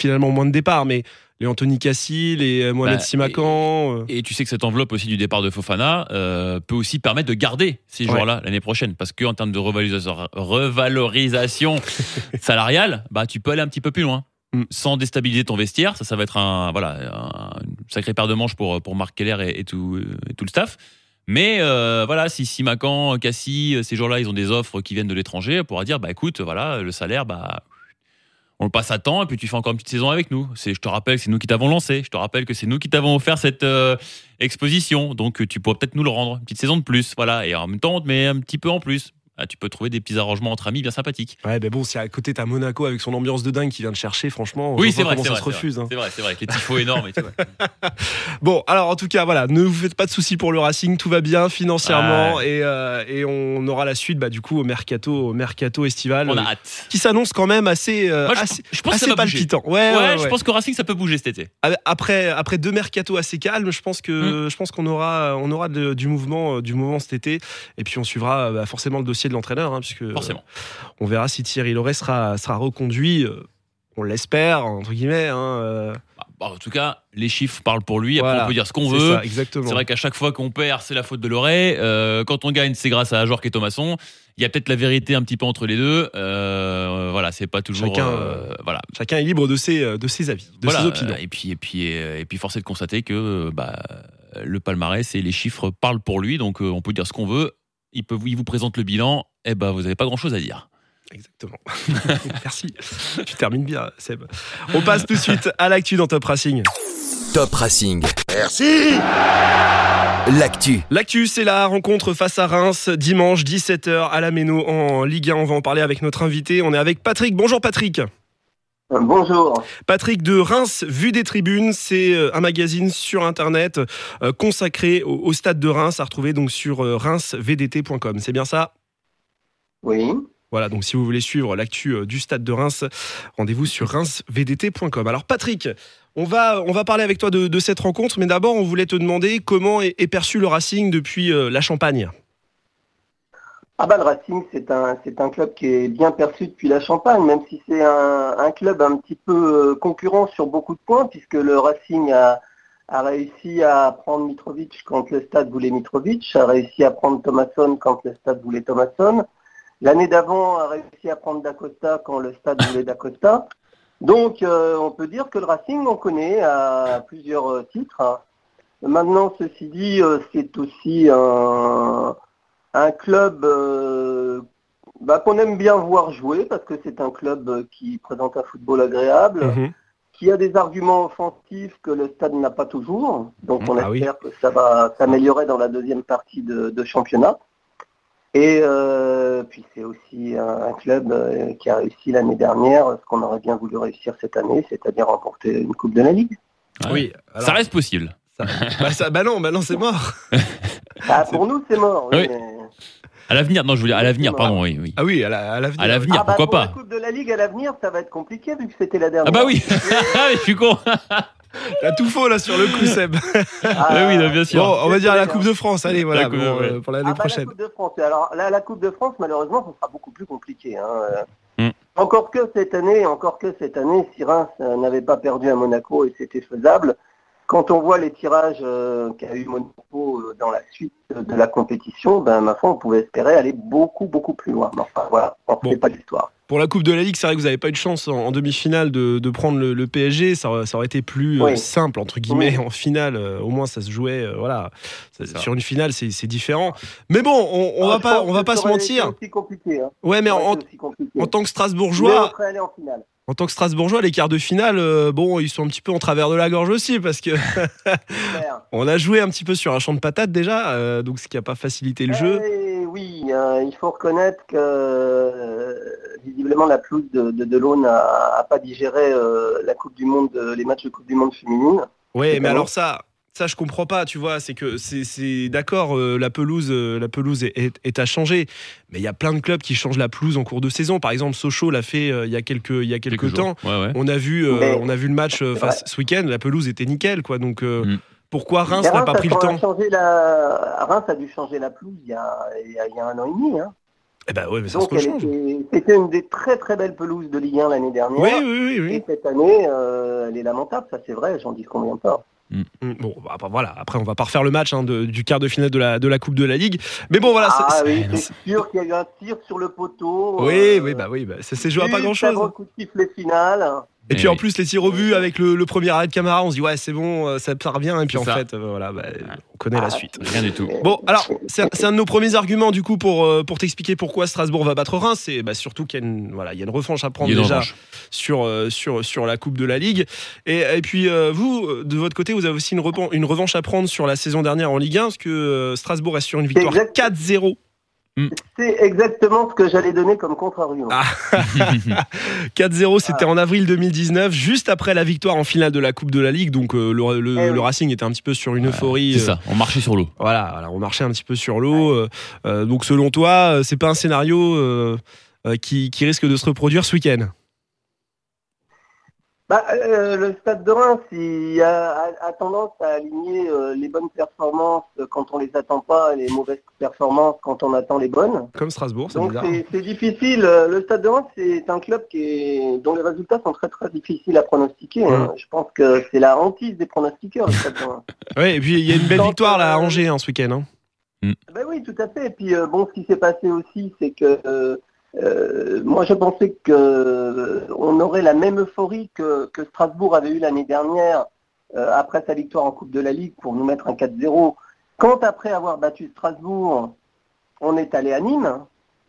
D: finalement moins de départs, mais les Anthony Cassi, les euh, Mohamed
E: Bah,
D: Simakan. euh,
E: Et tu sais que cette enveloppe aussi du départ de Fofana euh, peut aussi permettre de garder ces
D: Ouais.
E: joueurs-là l'année prochaine. Parce qu'en termes de revalorisation, revalorisation salariale, bah, tu peux aller un petit peu plus loin.
D: Mm.
E: Sans déstabiliser ton vestiaire, ça, ça va être un, voilà, un sacré paire de manches pour, pour Marc Keller et, et tout, et tout le staff. Mais euh, voilà, si Simacan, Cassie, ces joueurs-là, ils ont des offres qui viennent de l'étranger, on pourra dire, bah écoute, voilà, le salaire, bah on le passe à temps et puis tu fais encore une petite saison avec nous. C'est, je te rappelle c'est nous qui t'avons lancé. Je te rappelle que c'est nous qui t'avons offert cette euh, exposition. Donc tu pourrais peut-être nous le rendre. Une petite saison de plus. Voilà. Et en même temps, on te met un petit peu en plus. Ah, tu peux trouver des petits arrangements entre amis bien sympathiques.
D: Ouais, mais bon, si à côté t'as Monaco avec son ambiance de dingue qui vient te chercher, franchement, on
E: Oui, c'est vrai.
D: ça
E: vrai,
D: se refuse. hein.
E: C'est vrai, c'est vrai. Avec les tifos énormes et tout. ouais.
D: Bon, alors en tout cas, voilà, ne vous faites pas de soucis pour le Racing, tout va bien financièrement et, euh, et on aura la suite, bah, du coup, au mercato, au mercato estival,
E: On a
D: euh,
E: hâte.
D: qui s'annonce quand même assez, euh,
E: Moi, je,
D: assez,
E: je pense
D: palpitant. Ouais,
E: Ouais,
D: ouais,
E: je pense que Racing, ça peut bouger cet été.
D: Après, après deux mercatos assez calmes, je pense
E: Mm.
D: que je pense qu'on aura, on aura de- du mouvement, du mouvement cet été, et puis on suivra bah, forcément le dossier de l'entraîneur, hein, puisque euh,
E: Forcément.
D: on verra si Thierry Loret sera, sera reconduit. euh, on l'espère entre guillemets. hein, euh,
E: Bah, bah, en tout cas, les chiffres parlent pour lui. Après,
D: Voilà.
E: on peut dire ce qu'on veut.
D: ça, exactement.
E: C'est vrai qu'à chaque fois qu'on perd, c'est la faute de Loret. Euh, quand on gagne, c'est grâce à Ajorc et Thomasson. Il y a peut-être la vérité un petit peu entre les deux. Euh, voilà, c'est pas toujours.
D: Chacun,
E: euh, voilà.
D: Chacun est libre de ses, euh, de ses avis, de
E: Voilà,
D: ses opinions.
E: euh, Et puis, et puis, euh, et puis, force est de constater que bah, le palmarès et les chiffres parlent pour lui. Donc, euh, on peut dire ce qu'on veut. Il, peut, il vous présente le bilan. Et ben, vous n'avez pas grand-chose à dire.
D: Exactement. Merci. Tu termines bien, Seb. On passe tout de suite à l'actu dans Top Racing.
B: Top Racing.
A: Merci
B: L'actu.
D: L'actu, c'est la rencontre face à Reims, dimanche 17h à la Méno en Ligue 1. On va en parler avec notre invité. On est avec Patrick. Bonjour Patrick.
C: Bonjour.
D: Patrick de Reims, Vue des Tribunes, c'est euh, un magazine sur Internet euh, consacré au, au stade de Reims, à retrouver donc sur euh, reinsvdt.com. C'est bien ça?
C: Oui.
D: Voilà, donc si vous voulez suivre l'actu du stade de Reims, rendez-vous sur reinsvdt.com. Alors Patrick, on va, on va parler avec toi de, de cette rencontre, mais d'abord on voulait te demander comment est, est perçu le Racing depuis la Champagne?
C: Ah bah le Racing, c'est un, club qui est bien perçu depuis la Champagne, même si c'est un, club un petit peu euh, concurrent sur beaucoup de points, puisque le Racing a, réussi à prendre Mitrovic quand le stade voulait Mitrovic, a réussi à prendre Thomasson quand le stade voulait Thomasson. L'année d'avant, a réussi à prendre D'Acosta quand le stade voulait D'Acosta. Donc, euh, on peut dire que le Racing, on connaît à plusieurs euh, titres. Maintenant, ceci dit, c'est aussi un, un club euh, bah, qu'on aime bien voir jouer parce que c'est un club euh, qui présente un football agréable,
D: Mhm.
C: qui a des arguments offensifs que le stade n'a pas toujours. Donc on
D: Ah oui.
C: espère que ça va s'améliorer dans la deuxième partie de, de championnat. Et euh, puis c'est aussi un, un club euh, qui a réussi l'année dernière ce qu'on aurait bien voulu réussir cette année, c'est-à-dire remporter une Coupe de la Ligue.
D: Oui, alors,
E: Ça reste possible.
D: ça- bah, ça- bah non, bah non, c'est mort.
C: Ah, pour nous c'est mort. oui,
E: Oui.
C: mais-
E: À l'avenir, non, je voulais à l'avenir, pardon, oui, oui.
D: Ah oui, à la- à l'avenir.
E: À l'avenir,
C: Ah bah,
E: pourquoi
C: pour la
E: pas
C: Coupe de la Ligue à l'avenir, ça va être compliqué vu que c'était la dernière.
E: Ah bah oui, je suis con.
D: T'as tout faux là sur le coup, Seb.
C: Ah,
E: Ah oui, non, bien sûr.
D: Bon, on va dire la Coupe de France. Allez, voilà,
E: La Coupe de-
D: bon,
E: ouais.
D: pour l'année
C: Ah bah,
D: prochaine.
C: La Coupe de France. Alors là, la Coupe de France, malheureusement, ce sera beaucoup plus compliqué. hein.
E: Mm.
C: Encore que cette année, encore que cette année, si Reims euh, n'avait pas perdu à Monaco et c'était faisable. Quand on voit les tirages euh, qu'a eu Monaco euh, dans la suite de la compétition, ben ma foi, on pouvait espérer aller beaucoup beaucoup plus loin. Mais enfin voilà, on ne
D: Bon.
C: pas l'histoire.
D: Pour la Coupe de la Ligue, c'est vrai que vous n'avez pas eu de chance en, en demi-finale de, de prendre le, le PSG. Ça, aurait- ça aurait été plus euh, simple, entre guillemets,
C: Oui.
D: en finale. euh, au moins, ça se jouait. euh, voilà. Ça-
E: ça.
D: sur une finale, c'est différent. Mais bon, on, on
C: Ah,
D: va pas, on va pas se mentir.
C: aussi compliqué, hein.
D: Ouais, mais en,
C: été aussi compliqué.
D: en tant que
C: Mais on
D: Strasbourgeois,
C: en finale.
D: En tant que Strasbourgeois, les quarts de finale, euh, bon, ils sont un petit peu en travers de la gorge aussi parce que on a joué un petit peu sur un champ de patates déjà, euh, donc ce qui a pas facilité le jeu.
C: Eh oui, euh, il faut reconnaître que visiblement la pelouse de, de Delon n'a a pas digéré la Coupe du Monde, les matchs de Coupe du Monde féminine.
D: Ouais, mais alors ça, ça je comprends pas, tu vois, c'est que c'est- c'est d'accord, euh, la pelouse, euh, la pelouse est, est- est à changer, mais il y a plein de clubs qui changent la pelouse en cours de saison. Par exemple, Sochaux l'a fait euh, il y a quelques, il y a quelques, temps.
E: Ouais, ouais.
D: On a vu, euh, on a vu le match, euh, ce week-end, la pelouse était nickel, quoi. Donc euh,
E: Mm.
D: pourquoi Reims n'a pas pris le temps?
C: la... Reims a dû changer la pelouse il y a, il y a- il y a un an et demi. hein.
D: Eh ben ouais, mais ça
C: était- c'était une des très très belles pelouses de Ligue 1 l'année dernière.
D: Oui, oui, oui, oui.
C: Et cette année, euh, elle est lamentable, ça c'est vrai, j'en dis combien pas.
D: Mm, Bon, bah, après, voilà. Après, on va pas refaire le match hein, de- du quart de finale de la, de la Coupe de la Ligue. Mais bon, voilà.
C: ah
D: c'est-
C: oui,
D: c'est-
C: c'est sûr qu'il y a eu un tir sur le poteau.
D: Oui,
C: euh,
D: oui, bah oui, bah, ça s'est joué à pas
C: juste
D: grand chose.
C: avant le coup de sifflet final.
D: Et, puis en plus, les tirs au but avec le, premier arrêt de Camara, on se dit ouais, c'est bon, euh, ça part bien. Et puis en fait, euh, voilà, bah, on connaît la
C: ah,
D: suite.
E: Rien du tout.
D: Bon, alors, c'est un, de nos premiers arguments du coup pour, euh, pour t'expliquer pourquoi Strasbourg va battre Reims. C'est bah, surtout qu'il y, a une, voilà, y a une revanche à prendre déjà sur, sur, sur la Coupe de la Ligue. Et, et puis vous, de votre côté, vous avez aussi une, revanche à prendre sur la saison dernière en Ligue 1, parce que Strasbourg est sur une victoire 4-0 Mm.
C: C'est exactement ce que j'allais donner comme contre-argument.
D: Ah. 4-0, c'était en avril 2019, juste après la victoire en finale de la Coupe de la Ligue. Donc euh, le,
C: eh
D: Racing était un petit peu sur une euphorie.
E: C'est ça, euh, on marchait sur l'eau.
D: Voilà, on marchait un petit peu sur l'eau. Euh, donc selon toi, c'est pas un scénario qui, risque de se reproduire ce week-end?
C: Bah, euh, le Stade de Reims il a, a- a tendance à aligner euh, les bonnes performances quand on les attend pas et les mauvaises performances quand on attend les bonnes.
D: Comme Strasbourg, c'est
C: Donc
D: bizarre.
C: c'est difficile. Euh, Le Stade de Reims c'est un club qui est, dont les résultats sont très très difficiles à pronostiquer. hein. Je pense que c'est la hantise des pronostiqueurs. Le Stade de Reims.
D: Ouais, et puis il y a une belle victoire là, à Angers hein, ce week-end. hein.
C: Ben oui, tout à fait. Et puis euh, bon, ce qui s'est passé aussi, c'est que euh, moi je pensais que euh, aurait la même euphorie que, que Strasbourg avait eu l'année dernière euh, après sa victoire en Coupe de la Ligue pour nous mettre un 4-0. Quand après avoir battu Strasbourg, on est allé à Nîmes.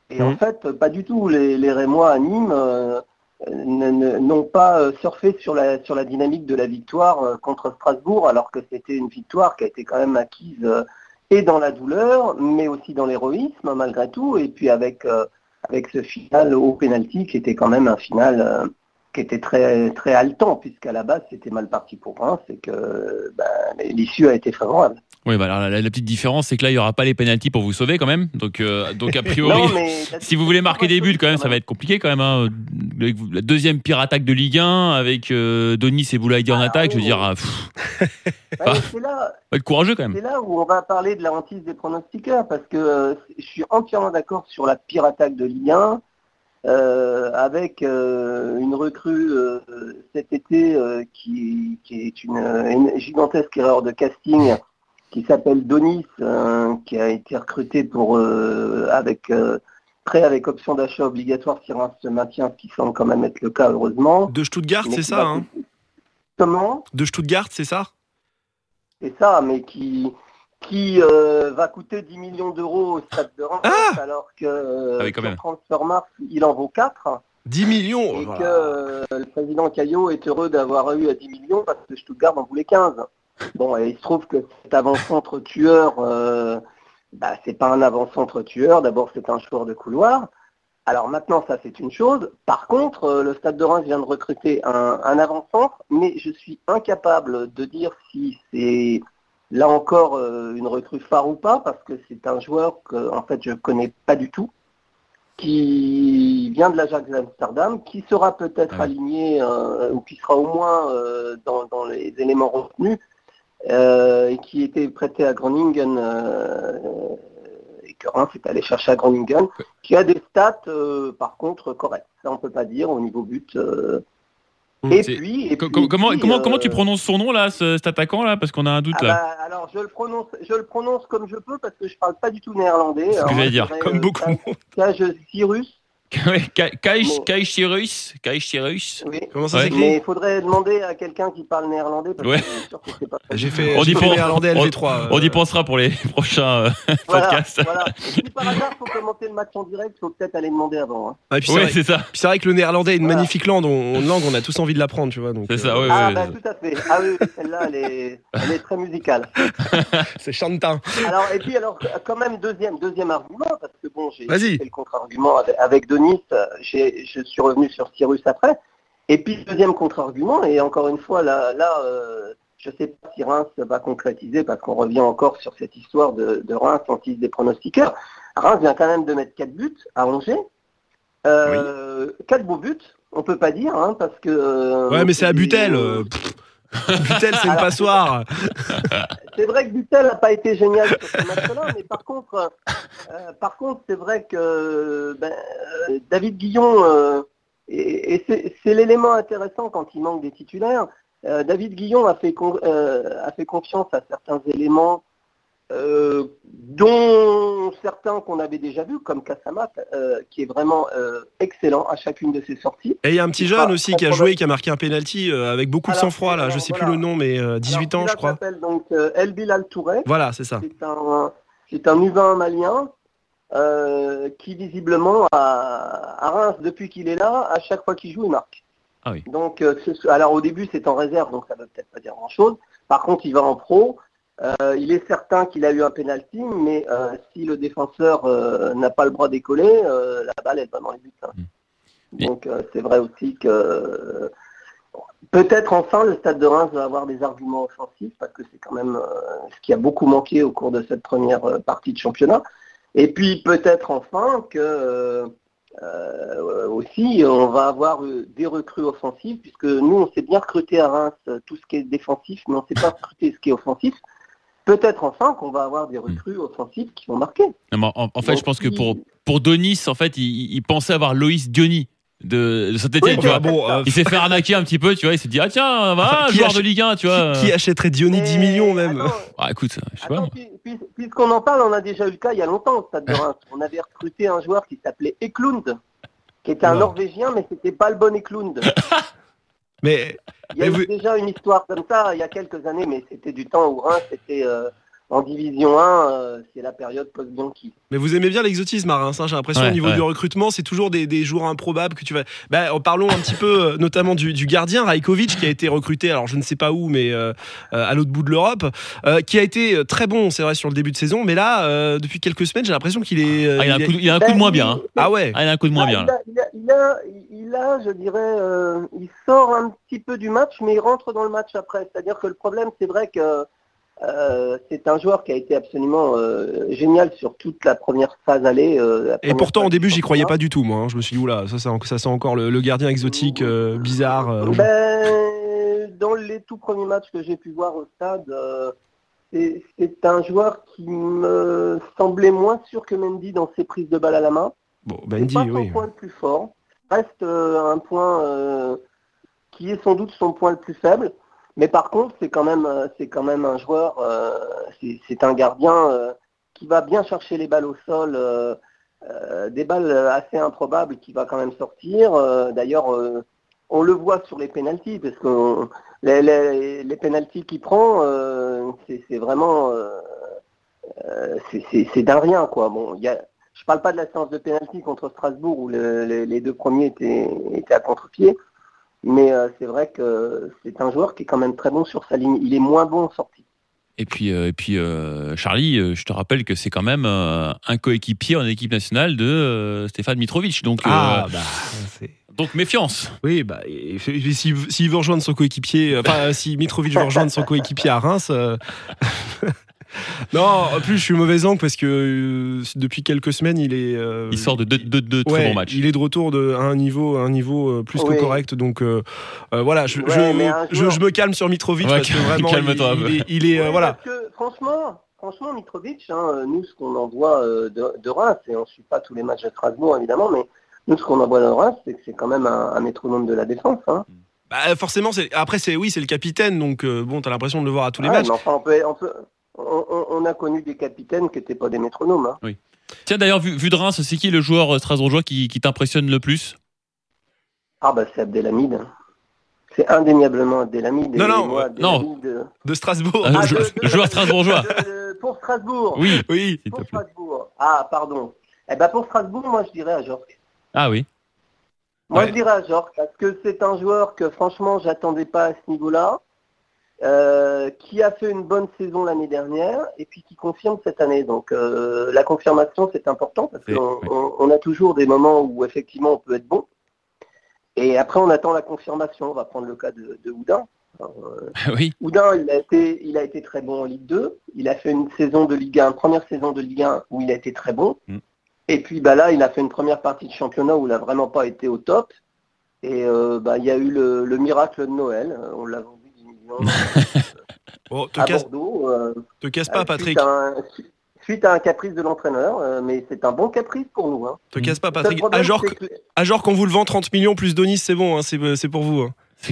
C: Et en
D: Mhm.
C: fait, pas du tout. Les, les Rémois à Nîmes euh, n'ont pas surfé sur la, sur la dynamique de la victoire contre Strasbourg, alors que c'était une victoire qui a été quand même acquise et dans la douleur, mais aussi dans l'héroïsme malgré tout, et puis avec euh, avec ce final au penalty qui était quand même un final euh, qui était très très haletant puisqu'à la base c'était mal parti pour Reims et que ben, l'issue a été favorable.
E: Oui, bah alors la, la petite différence, c'est que là, il n'y aura pas les pénalties pour vous sauver quand même. Donc, euh, donc a priori,
C: Non,
E: si vous voulez marquer des buts, quand même, ça va être compliqué quand même. hein. La deuxième pire attaque de Ligue 1 avec euh, Donis et Boulaïdi en
C: Ah,
E: attaque, je veux dire, ah,
C: mais c'est là,
E: être courageux quand même.
C: C'est là où on va parler de la hantise des pronostiqueurs, parce que euh, je suis entièrement d'accord sur la pire attaque de Ligue 1, euh, avec euh, une recrue euh, cet été qui, qui est une, une gigantesque erreur de casting, qui s'appelle Donis, euh, qui a été recruté pour euh, avec euh, prêt avec option d'achat obligatoire si Reims se maintient, ce qui semble quand même être le cas heureusement.
D: De Stuttgart, c'est ça
C: va-
D: hein
C: Comment?
D: De Stuttgart, c'est ça?
C: C'est ça, mais qui, qui euh, va coûter 10 millions d'euros au stade de Reims,
D: Ah
C: alors que euh,
E: Ah oui,
C: sur. Transfermarkt, il en vaut 4.
D: 10 millions
C: Et
D: voilà.
C: que euh, le président Caillot est heureux d'avoir eu à 10 millions parce que Stuttgart en voulait 15. Bon, et il se trouve que cet avant-centre tueur, euh, bah, c'est pas un avant-centre tueur. D'abord, c'est un joueur de couloir. Alors maintenant, ça c'est une chose. Par contre, euh, le Stade de Reims vient de recruter un, un avant-centre, mais je suis incapable de dire si c'est là encore euh, une recrue phare ou pas, parce que c'est un joueur que en fait je connais pas du tout, qui vient de l'Ajax d'Amsterdam, qui sera peut-être
E: Ouais.
C: aligné euh, ou qui sera au moins dans, dans les éléments retenus, et qui était prêté à Groningen. euh, et que Reims est allé chercher à Groningen, qui a des stats euh, par contre correctes. Ça on peut pas dire au niveau but. euh.
D: Mm,
C: et puis, et
E: Co-
C: puis,
E: comment,
C: puis,
E: comment,
C: euh,
E: comment tu prononces son nom là, ce- cet attaquant là? Parce qu'on a un doute
C: ah
E: là.
C: bah, alors je le prononce, je le prononce comme je peux parce que je parle pas du tout néerlandais.
E: Ce que j'allais dire,
D: Comme
C: euh,
D: beaucoup.
C: Cyrus,
E: Ouais, Ka- Kaish
C: Bon.
E: Kaish Cyrus, Kaish Cyrus.
C: oui.
D: Comment ça
E: Ouais.
D: s'écrit
C: Mais il faudrait demander à quelqu'un qui parle néerlandais parce
E: Ouais.
C: que je suis sûr que c'est pas
D: J'ai fait,
E: On
D: j'ai
E: y
D: fait
E: pense-
D: néerlandais LV3. euh,
E: On y pensera pour les prochains euh,
C: Voilà,
E: podcasts.
C: voilà. Si par hasard faut commenter le match en direct, faut peut-être aller demander avant. hein.
D: ouais, puis c'est
E: Oui,
D: vrai-
E: c'est ça.
D: puis c'est vrai que le néerlandais est une
C: Voilà.
D: magnifique langue, on, langue, on a tous envie de l'apprendre, tu vois. donc,
E: C'est
D: euh,
E: ça, ouais,
C: ah
E: ouais.
C: bah tout à fait. Ah oui, oui, celle-là elle est, elle est très musicale.
D: C'est chantin.
C: Alors et puis alors quand même deuxième deuxième argument parce que bon j'ai
D: Vas-y.
C: fait le contre-argument avec, avec Denis, euh, j'ai- je suis revenu sur Cyrus après. Et puis deuxième contre-argument et encore une fois là là euh, je sais pas si Reims va concrétiser parce qu'on revient encore sur cette histoire de, de Reims anti des pronostiqueurs. Reims vient quand même de mettre quatre buts à Angers. Euh, Quatre beaux buts, on peut pas dire hein, parce que euh,
D: Ouais, mais c'est à Butel. Butel, c'est une passoire.
C: C'est vrai que Butel n'a pas été génial sur ce match-là, mais par contre, euh, par contre, c'est vrai que ben, euh, David Guillon, euh, et, et c'est l'élément intéressant quand il manque des titulaires. David Guillon a fait, con- a fait confiance à certains éléments, euh, dont certains qu'on avait déjà vus, comme Kassamat, euh, qui est vraiment euh, excellent à chacune de ses sorties.
D: Et il y a un petit
C: Il
D: jeune aussi qui a joué, qui a marqué un penalty avec beaucoup de sang-froid, là. Je
C: alors,
D: sais
C: voilà.
D: plus le nom, mais euh, 18
C: Alors,
D: ans, je crois.
C: s'appelle donc El Bilal Touré.
D: Voilà, c'est ça.
C: C'est un, c'est un U20 malien qui visiblement à, à Reims, depuis qu'il est là, à chaque fois qu'il joue, il marque.
E: Ah oui.
C: Donc, alors au début, c'est en réserve, donc ça ne veut peut-être pas dire grand-chose. Par contre, il va en pro. Euh, il est certain qu'il a eu un penalty, mais euh, si le défenseur euh, n'a pas le bras décollé, la balle elle va dans les buts. hein.
E: Et-
C: Donc c'est vrai aussi que peut-être enfin le Stade de Reims va avoir des arguments offensifs parce que c'est quand même ce qui a beaucoup manqué au cours de cette première partie de championnat. Et puis peut-être enfin que aussi on va avoir des recrues offensives puisque nous on s'est bien recruté à Reims tout ce qui est défensif, mais on ne s'est pas recruté ce qui est offensif. Peut-être enfin qu'on va avoir des recrues offensives qui vont marquer.
E: Non, mais en, en fait,
C: Donc,
E: je pense que pour, pour Donis, en fait, il, il pensait avoir Loïs Diony de, de Saint-Etienne,
C: Oui,
E: tu vois.
D: bah, bon, euh,
E: Il s'est fait arnaquer un petit peu, tu vois. Il s'est dit, ah tiens, va, joueur
D: ach-
E: de Ligue 1, tu vois.
D: Qui, qui achèterait Diony 10
C: Mais
D: millions même
C: attends,
E: Ah, écoute, je sais.
C: Attends, puis- puisqu'on en parle, on a déjà eu le cas il y a longtemps au Stade de Reims. On avait recruté un joueur qui s'appelait Eklund, qui était un. Norvégien, mais c'était pas le bon Eklund.
D: Mais
C: Il y a
D: Mais
C: eu
D: vous-
C: déjà une histoire comme ça il y a quelques années, mais c'était du temps où Reims était euh, en Division 1, euh, c'est la période post-Bianchi.
D: Mais vous aimez bien l'exotisme, Reims, hein, j'ai l'impression
E: Ouais,
D: au niveau
E: ouais.
D: du recrutement, c'est toujours des, des joueurs improbables que tu vas. Bah, en parlons un petit peu, euh, notamment du, du gardien Rajkovic qui a été recruté, alors je ne sais pas où, mais euh, euh, à l'autre bout de l'Europe, euh, qui a été euh, très bon, c'est vrai, sur le début de saison, mais là, euh, depuis quelques semaines, j'ai l'impression qu'il est. euh,
E: Ah, il, a
D: il
E: coup, il a un coup de moins bien. hein.
D: Ah ouais.
E: Ah, il a un coup de moins
C: Ah,
E: bien.
C: il,
E: là.
C: a, il, a, il, a, il a, je dirais, euh, il sort un petit peu du match, mais il rentre dans le match après. C'est-à-dire que le problème, c'est vrai que euh, c'est un joueur qui a été absolument euh, génial sur toute la première phase allée. euh,
D: Et pourtant, au début, j'y croyais pas du tout, moi. hein. Je me suis dit, oula, ça, ça, ça sent encore le, le gardien exotique, euh, bizarre.
C: Ben, dans les tout premiers matchs que j'ai pu voir au stade, c'est un joueur qui me semblait moins sûr que Mendy dans ses prises de balle à la main.
D: Bon,
C: C'est
D: Bendy,
C: pas son
D: oui.
C: point le plus fort. Reste un point qui est sans doute son point le plus faible. Mais par contre, c'est quand même, euh, quand même un joueur. euh, c'est un gardien euh, qui va bien chercher les balles au sol, des balles assez improbables qui va quand même sortir. D'ailleurs, on le voit sur les pénalties parce que les, les, pénalties qu'il prend, c'est vraiment. c'est- d'un rien, quoi. Bon, y a, je parle pas de la séance de pénalty contre Strasbourg où le- le- les deux premiers étaient, étaient à contre-pied, mais euh, c'est vrai que c'est un joueur qui est quand même très bon sur sa ligne. Il est moins bon en sortie.
E: Et puis, euh, et puis euh, Charlie, euh, je te rappelle que c'est quand même euh, un coéquipier en équipe nationale de euh, Stéphane Mitrovic. Donc, euh,
D: Ah, bah, c'est.
E: donc méfiance.
D: Oui, bah, s'il s'il veut rejoindre son coéquipier, enfin, si Mitrovic veut rejoindre son coéquipier à Reims. euh, non, en plus, je suis mauvais angle parce que euh, depuis quelques semaines, il est. euh,
E: Il sort de deux, deux- deux très bons matchs.
D: il est de retour de, à un niveau, à un niveau euh, plus que correct. Donc euh, euh, voilà, je,
C: Ouais,
D: je- me calme sur Mitrovic
E: Ouais,
D: parce que vraiment,
E: calme-toi un
D: il,
E: peu.
D: il est, il est, euh,
C: Oui,
D: voilà.
C: Parce que franchement, franchement, Mitrovic, hein, nous, ce qu'on en voit euh, de, de Reims, et on ne suit pas tous les matchs de Strasbourg, évidemment, mais nous, ce qu'on en voit de Reims, c'est que c'est quand même un, un métronome de la défense. Hein.
D: Bah, forcément, c'est après c'est oui, c'est le capitaine, donc euh, bon, t'as l'impression de le voir à tous les matchs.
C: mais enfin, on, peut, on, peut- on- on- on a connu des capitaines qui n'étaient pas des métronomes. hein.
E: Tiens, d'ailleurs, vu, vu de Reims, c'est qui le joueur euh, strasbourgeois qui, qui t'impressionne le plus?
C: Ah bah c'est Abdelhamid. C'est indéniablement Abdelhamid.
D: Non, non,
C: moi,
E: non.
C: Abdelhamid, euh,
D: De Strasbourg.
E: Ah,
C: Ah, de-
E: le
C: de-
E: joueur strasbourgeois.
C: de- de- pour Strasbourg.
E: Oui,
D: Oui.
C: Pour. Strasbourg. Ah, pardon. Eh ben pour Strasbourg, moi je dirais à Jork.
E: Ah oui.
C: Moi
D: Ouais.
C: je dirais à Jork parce que c'est un joueur que franchement j'attendais pas à ce niveau-là, euh, qui a fait une bonne saison l'année dernière et puis qui confirme cette année. Donc euh, la confirmation c'est important parce qu'on
E: oui.
C: on- on a toujours des moments où effectivement on peut être bon. Et après on attend la confirmation. On va prendre le cas de, de Houdin. Alors, euh,
E: oui.
C: Oudin, il a, été, il a été très bon en Ligue 2. Il a fait une saison de Ligue 1, première saison de Ligue 1 où il a été très bon.
E: Mm.
C: Et puis bah, là, il a fait une première partie de championnat où il n'a vraiment pas été au top. Et bah, il y a eu le, le miracle de Noël. On l'a vendu 10 millions
D: Bon, te
C: à
D: casse,
C: Bordeaux. euh,
D: te casse pas,
C: euh,
D: Patrick.
C: Suite à, un, suite à un caprice de l'entraîneur. euh, mais c'est un bon caprice pour nous. Hein.
D: Te casse pas, Patrick.
C: problème,
D: À genre,
C: que-
D: à genre qu'on vous le vend 30 millions plus Donis, c'est bon, hein, c'est c'est pour vous. hein.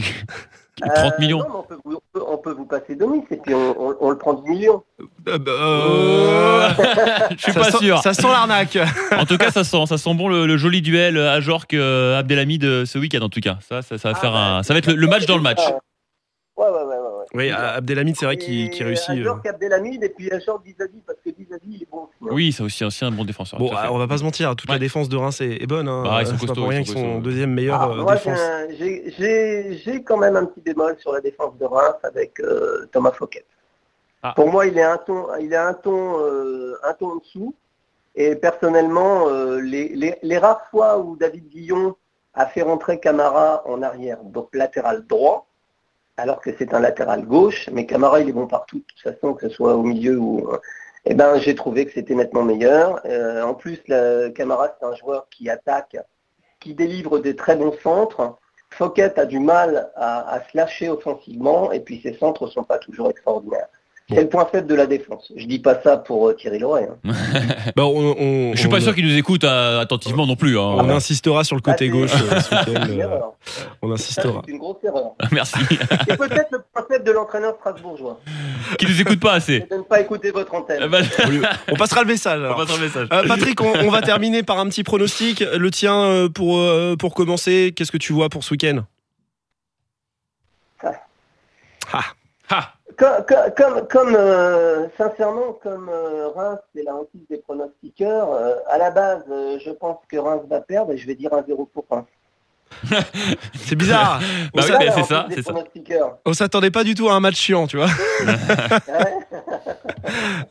E: C'est-
C: Euh,
E: 30 millions.
C: non, mais on, peut, vous- on peut- on peut vous passer Denis et puis on, on- on le prend 10 millions.
D: Euh, bah, euh,
E: Je suis
D: ça
E: pas
D: sent-
E: sûr.
D: Ça sent l'arnaque.
E: En tout cas, ça sent, ça sent bon le, le joli duel à Jork euh, Abdelhamid euh, ce week-end. En tout cas, ça, ça, ça va
C: Ah,
E: faire
C: bah,
E: un, ça va être le, le match dans le match.
C: Ouais, ouais, ouais. ouais, ouais.
D: Oui, Abdelhamid, c'est vrai qu'il réussit.
C: Un joueur Abdelhamid et puis un joueur Dizazi parce que Dizazi il est bon aussi. hein.
E: Oui, c'est aussi, aussi un bon défenseur.
D: Bon,
E: à fait.
D: on va pas se mentir, toute
E: Ouais.
D: la défense de Reims est, est bonne. Hein.
E: Bah, ils sont
D: pas
E: costauds,
D: pour rien
E: ils
D: qu'ils
E: sont
D: deuxième meilleure
C: Ah,
D: euh,
C: moi,
D: défense.
C: j'ai- j'ai- j'ai j'ai quand même un petit bémol sur la défense de Reims avec euh, Thomas Fouquet.
E: Ah.
C: Pour moi, il est un ton, il est un ton, euh, un ton en dessous. Et personnellement, euh, les, les, les rares fois où David Guillon a fait rentrer Camara en arrière, donc latéral droit, alors que c'est un latéral gauche, mais Camara il est partout de toute façon, que ce soit au milieu ou. Eh ben, j'ai trouvé que c'était nettement meilleur. Euh, en plus, la, Camara c'est un joueur qui attaque, qui délivre des très bons centres. Fouquet a du mal à, à se lâcher offensivement, et puis ses centres sont pas toujours extraordinaires. C'est le point faible de la défense. Je dis pas ça pour euh, Thierry Loret. hein.
D: Bah, on, on-
E: Je suis pas
D: on-
E: sûr qu'il nous écoute euh, attentivement non plus. hein.
D: On insistera sur le côté
C: Ah, c'est-
D: gauche euh, ce week-end,
C: C'est une erreur.
D: On insistera.
C: C'est une grosse erreur.
E: Merci.
C: Et peut-être le point faible de l'entraîneur strasbourgeois.
E: Qui nous écoute pas assez.
C: De ne pas écouter votre antenne.
E: Eh ben,
D: On passera le message. alors. Euh, Patrick, on, on va terminer par un petit pronostic. Le tien euh, pour, euh, pour commencer. Qu'est-ce que tu vois pour ce week-end?
C: Ah.
D: Ah.
C: Comme, comme- comme, comme, euh, sincèrement, comme euh, Reims, c'est la hantise des pronostiqueurs, euh, à la base, euh, je pense que Reims va perdre et je vais dire un 0 pour Reims.
D: C'est bizarre.
E: Bah
D: on
E: oui, mais c'est ça, c'est ça.
D: on s'attendait pas du tout à un match chiant, tu vois.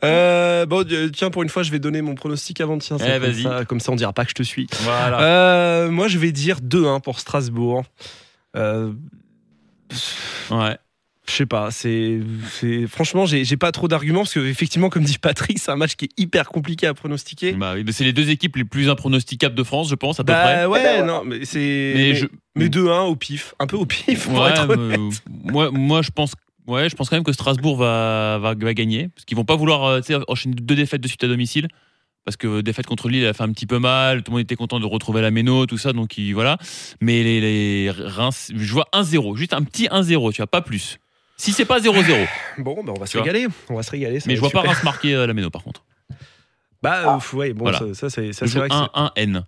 D: Euh, bon, tiens, pour une fois, je vais donner mon pronostic avant. Tiens, c'est
E: Eh,
D: comme, ça, comme ça, on dira pas que je te suis.
E: Voilà.
D: Euh, moi, je vais dire 2-1 pour Strasbourg. Euh,
E: Ouais.
D: Je sais pas, c'est, c'est franchement, j'ai, j'ai pas trop d'arguments parce que effectivement, comme dit Patrick, c'est un match qui est hyper compliqué à pronostiquer.
E: Bah oui, mais c'est les deux équipes les plus impronosticables de France, je pense, à peu
D: Bah
E: près.
D: ouais,
C: Eh ben,
D: non, mais c'est,
E: Mais
D: mais,
E: je-
D: mais 2-1 au pif, un peu au pif pour
E: Ouais,
D: être honnête.
E: mais, moi, moi, je pense, ouais, je pense quand même que Strasbourg va, va, va gagner, parce qu'ils vont pas vouloir euh, tu sais, enchaîner deux défaites de suite à domicile, parce que euh, défaite contre Lille, elle a fait un petit peu mal, tout le monde était content de retrouver la méno, tout ça, donc voilà. Mais les, les Reims, je vois 1-0, juste un petit 1-0, tu vois, pas plus. Si c'est pas 0-0,
D: Bon, bah on va se
E: Tu vois.
D: régaler, on va se régaler. ça
E: mais
D: va
E: je vois
D: être
E: pas
D: super.
E: Reims marquer euh, la méno par contre.
D: Bah
C: Ah.
D: ouf, ouais, bon,
E: Voilà.
D: ça, ça, c'est, ça,
E: Je
D: c'est
E: joue
D: vrai que c'est-
E: 1-1-N.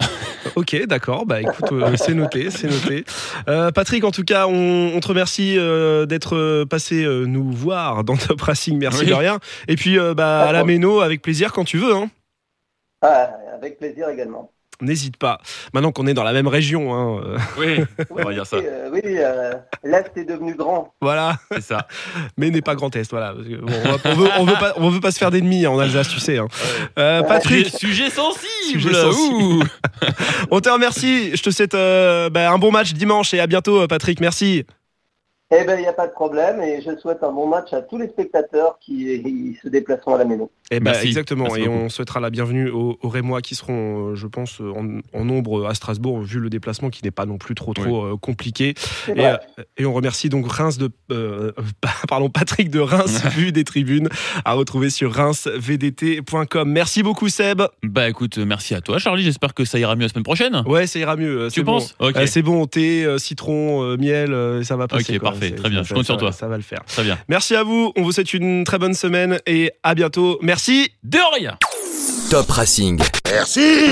D: Ok, d'accord. Bah écoute, euh, c'est noté, c'est noté. Euh, Patrick, en tout cas, on, on te remercie euh, d'être euh, passé euh, nous voir dans Top Racing. Merci
E: Oui.
D: de rien. Et puis, euh, bah, à la méno, avec plaisir quand tu veux. Hein.
C: Ah, avec plaisir également.
D: N'hésite pas. Maintenant qu'on est dans la même région, hein, euh,
E: Oui, on va dire ça.
C: euh, oui, euh, l'Est est devenu grand.
D: voilà.
E: C'est ça.
D: Mais n'est pas Grand Est, voilà. Parce que, bon, on, va- on veut, on veut pas, on veut pas se faire d'ennemis hein, en Alsace, tu sais. hein. Euh, Patrick,
E: Sujet, sujet sensible.
D: Sujet sensible.
E: Ouh.
D: on te remercie. Je te souhaite euh, bah, un bon match dimanche et à bientôt, Patrick. Merci.
C: Eh ben, il n'y a pas de problème et je souhaite un bon match à tous les spectateurs qui se déplaceront à la maison.
D: Eh ben,
E: Merci.
D: exactement.
E: Merci
D: et
E: beaucoup.
D: on souhaitera la bienvenue aux, aux Rémois qui seront, euh, je pense, euh, en, en nombre à Strasbourg, vu le déplacement qui n'est pas non plus trop trop euh, compliqué. Et, on remercie donc Reims de, euh, pardon, Patrick de Reims, vu des tribunes, à retrouver sur reinsvdt.com. Merci beaucoup, Seb.
E: Bah écoute, merci à toi, Charlie. J'espère que ça ira mieux la semaine prochaine.
D: Ouais, ça ira mieux.
E: tu
D: bon.
E: penses?
D: C'est bon, thé, citron, miel, ça va passer.
E: Ok,
D: quoi.
E: Parfait, très bien, je compte sur toi.
D: Ça va le faire.
E: Très bien.
D: Merci à vous. On vous souhaite une très bonne semaine et à bientôt. Merci.
E: De rien.
B: Top Racing
A: Merci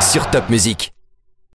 B: sur Top Music.